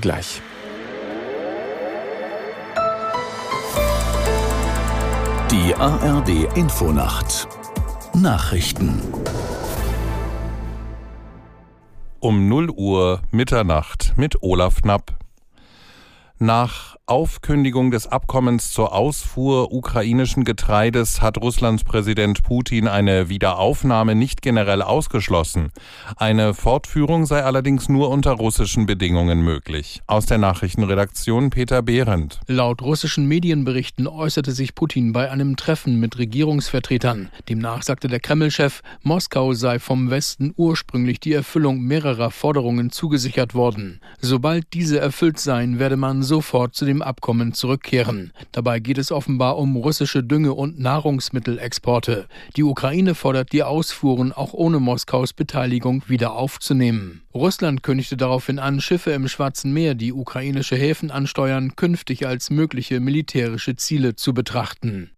Gleich. Die ARD Infonacht Nachrichten um 0 Uhr Mitternacht mit Olaf Knapp. Nach Aufkündigung des Abkommens zur Ausfuhr ukrainischen Getreides hat Russlands Präsident Putin eine Wiederaufnahme nicht generell ausgeschlossen. Eine Fortführung sei allerdings nur unter russischen Bedingungen möglich. Aus der Nachrichtenredaktion Peter Behrendt. Laut russischen Medienberichten äußerte sich Putin bei einem Treffen mit Regierungsvertretern. Demnach sagte der Kreml-Chef, Moskau sei vom Westen ursprünglich die Erfüllung mehrerer Forderungen zugesichert worden. Sobald diese erfüllt seien, werde man sofort zu dem Abkommen zurückkehren. Dabei geht es offenbar um russische Dünge- und Nahrungsmittelexporte. Die Ukraine fordert die Ausfuhren auch ohne Moskaus Beteiligung wieder aufzunehmen. Russland kündigte daraufhin an, Schiffe im Schwarzen Meer, die ukrainische Häfen ansteuern, künftig als mögliche militärische Ziele zu betrachten.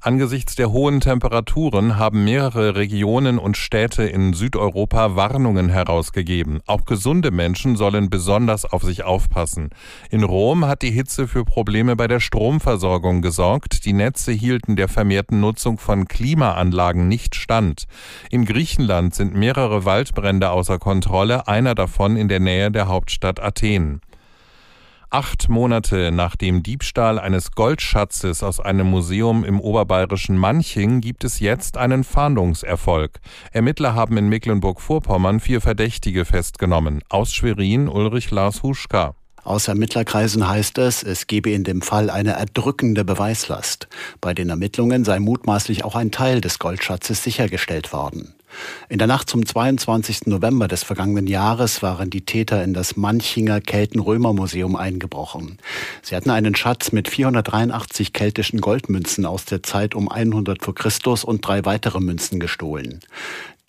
Angesichts der hohen Temperaturen haben mehrere Regionen und Städte in Südeuropa Warnungen herausgegeben. Auch gesunde Menschen sollen besonders auf sich aufpassen. In Rom hat die Hitze für Probleme bei der Stromversorgung gesorgt. Die Netze hielten der vermehrten Nutzung von Klimaanlagen nicht stand. In Griechenland sind mehrere Waldbrände außer Kontrolle, einer davon in der Nähe der Hauptstadt Athen. Acht Monate nach dem Diebstahl eines Goldschatzes aus einem Museum im oberbayerischen Manching gibt es jetzt einen Fahndungserfolg. Ermittler haben in Mecklenburg-Vorpommern vier Verdächtige festgenommen. Aus Schwerin Ulrich Lars Huschka. Aus Ermittlerkreisen heißt es, es gebe in dem Fall eine erdrückende Beweislast. Bei den Ermittlungen sei mutmaßlich auch ein Teil des Goldschatzes sichergestellt worden. In der Nacht zum 22. November des vergangenen Jahres waren die Täter in das Manchinger Kelten-Römer-Museum eingebrochen. Sie hatten einen Schatz mit 483 keltischen Goldmünzen aus der Zeit um 100 vor Christus und drei weitere Münzen gestohlen.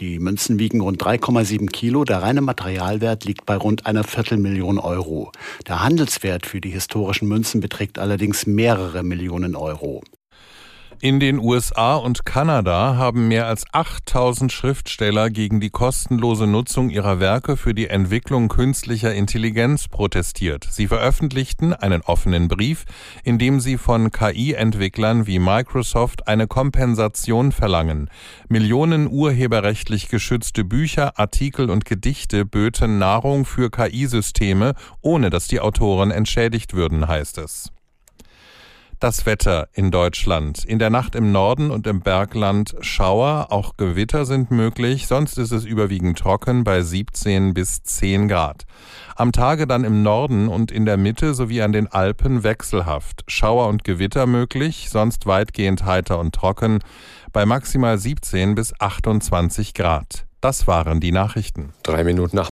Die Münzen wiegen rund 3,7 Kilo. Der reine Materialwert liegt bei rund einer Viertelmillion Euro. Der Handelswert für die historischen Münzen beträgt allerdings mehrere Millionen Euro. In den USA und Kanada haben mehr als 8000 Schriftsteller gegen die kostenlose Nutzung ihrer Werke für die Entwicklung künstlicher Intelligenz protestiert. Sie veröffentlichten einen offenen Brief, in dem sie von KI-Entwicklern wie Microsoft eine Kompensation verlangen. Millionen urheberrechtlich geschützte Bücher, Artikel und Gedichte böten Nahrung für KI-Systeme, ohne dass die Autoren entschädigt würden, heißt es. Das Wetter in Deutschland. In der Nacht im Norden und im Bergland Schauer, auch Gewitter sind möglich, sonst ist es überwiegend trocken bei 17 bis 10 Grad. Am Tage dann im Norden und in der Mitte sowie an den Alpen wechselhaft. Schauer und Gewitter möglich, sonst weitgehend heiter und trocken bei maximal 17 bis 28 Grad. Das waren die Nachrichten. Drei Minuten nach